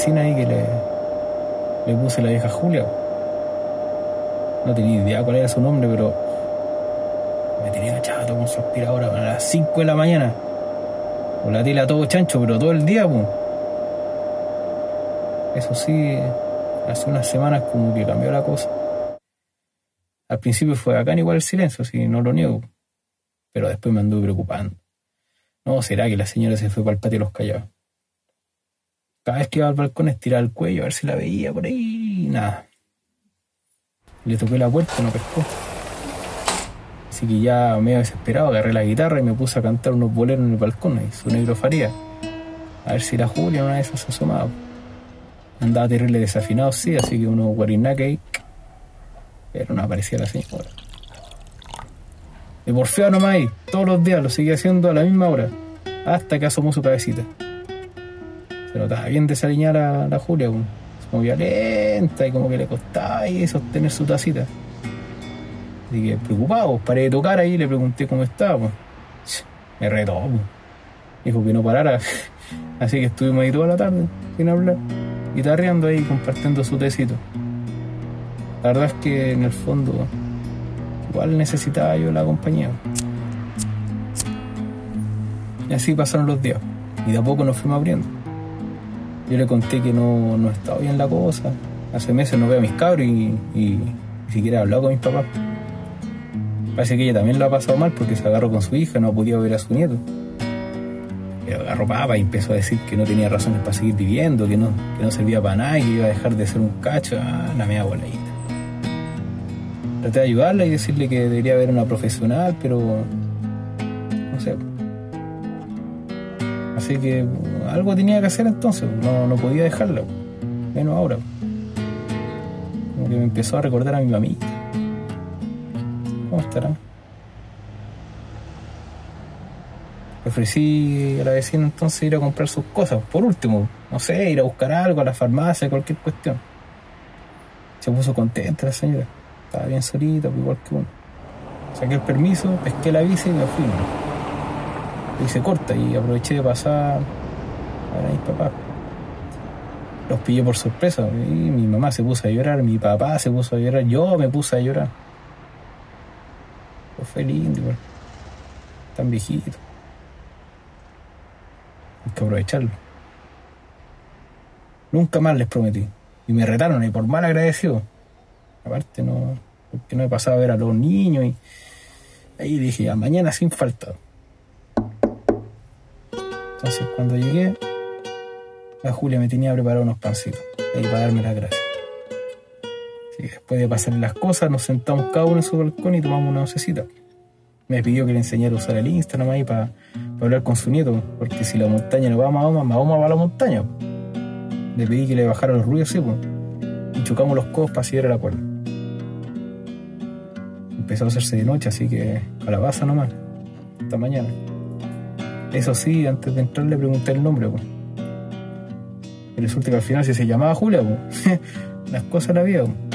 vecina ahí que le, le puse la vieja Julia. No tenía idea cuál era su nombre, pero me tenía chato con su aspiradora a las 5 de la mañana. Con la tela todo chancho, pero todo el día, pues. Eso sí, hace unas semanas como que cambió la cosa. Al principio fue acá igual el silencio, así no lo niego. Pero después me anduve preocupando. No, será que la señora se fue para el patio de los callados. Cada vez que iba al balcón estiraba el cuello a ver si la veía por ahí. Nada. Le toqué la puerta, no pescó. Así que ya medio desesperado agarré la guitarra y me puse a cantar unos boleros en el balcón ahí, su negro faría. A ver si la Julia una vez se asomaba. Andaba terrible desafinado, sí, así que uno guarinaca ahí. Pero no aparecía la señora. Y porfiado nomás ahí, todos los días lo seguía haciendo a la misma hora, hasta que asomó su cabecita. Se notaba bien desaliñar a la Julia, se movía lenta y como que le costaba ahí sostener su tacita. Así que preocupado, paré de tocar ahí y le pregunté cómo estaba. Me retó, dijo que no parara. Así que estuvimos ahí toda la tarde, sin hablar, guitarreando ahí, compartiendo su tecito. La verdad es que en el fondo igual necesitaba yo la compañía. Y así pasaron los días. Y de a poco nos fuimos abriendo. Yo le conté que no, no estaba bien la cosa. Hace meses no veo a mis cabros y, y ni siquiera he hablado con mis papás. Parece que ella también lo ha pasado mal porque se agarró con su hija, no podido ver a su nieto. Pero agarró papa y empezó a decir que no tenía razones para seguir viviendo, que no, que no servía para nada y que iba a dejar de ser un cacho. Ah, la media boladita. Traté de ayudarla y decirle que debería haber una profesional, pero no sé. Así que algo tenía que hacer entonces, no, no podía dejarla, menos ahora. Como que me empezó a recordar a mi mamita. ¿Cómo estará? Le ofrecí a la vecina entonces ir a comprar sus cosas. Por último, no sé, ir a buscar algo a la farmacia, cualquier cuestión. Se puso contenta la señora. Estaba bien solita, igual que uno. Saqué el permiso, pesqué la bici y me fui. Lo hice corta y aproveché de pasar a a mis papás. Los pillé por sorpresa. Y mi mamá se puso a llorar, mi papá se puso a llorar, yo me puse a llorar. Pues fue lindo. Tan viejito. Hay que aprovecharlo. Nunca más les prometí. Y me retaron y por mal agradecido. Aparte no, porque no he pasado a ver a los niños y ahí dije, ya mañana sin falta. Entonces cuando llegué, la Julia me tenía preparado unos pancitos ahí para darme las gracias. Después de pasar las cosas, nos sentamos cada uno en su balcón y tomamos una oncecita. Me pidió que le enseñara a usar el Instagram ahí para, para hablar con su nieto, porque si la montaña no va a Mahoma, Mahoma va a la montaña. Le pedí que le bajara los ruidos, sí, pues. Y chocamos los codos para seguir a la cuerda. Empezó a hacerse de noche, así que calabaza nomás. Hasta mañana. Eso sí, antes de entrar le pregunté el nombre, pues. Resulta que al final si se llamaba Julia, pues. Las cosas la pues.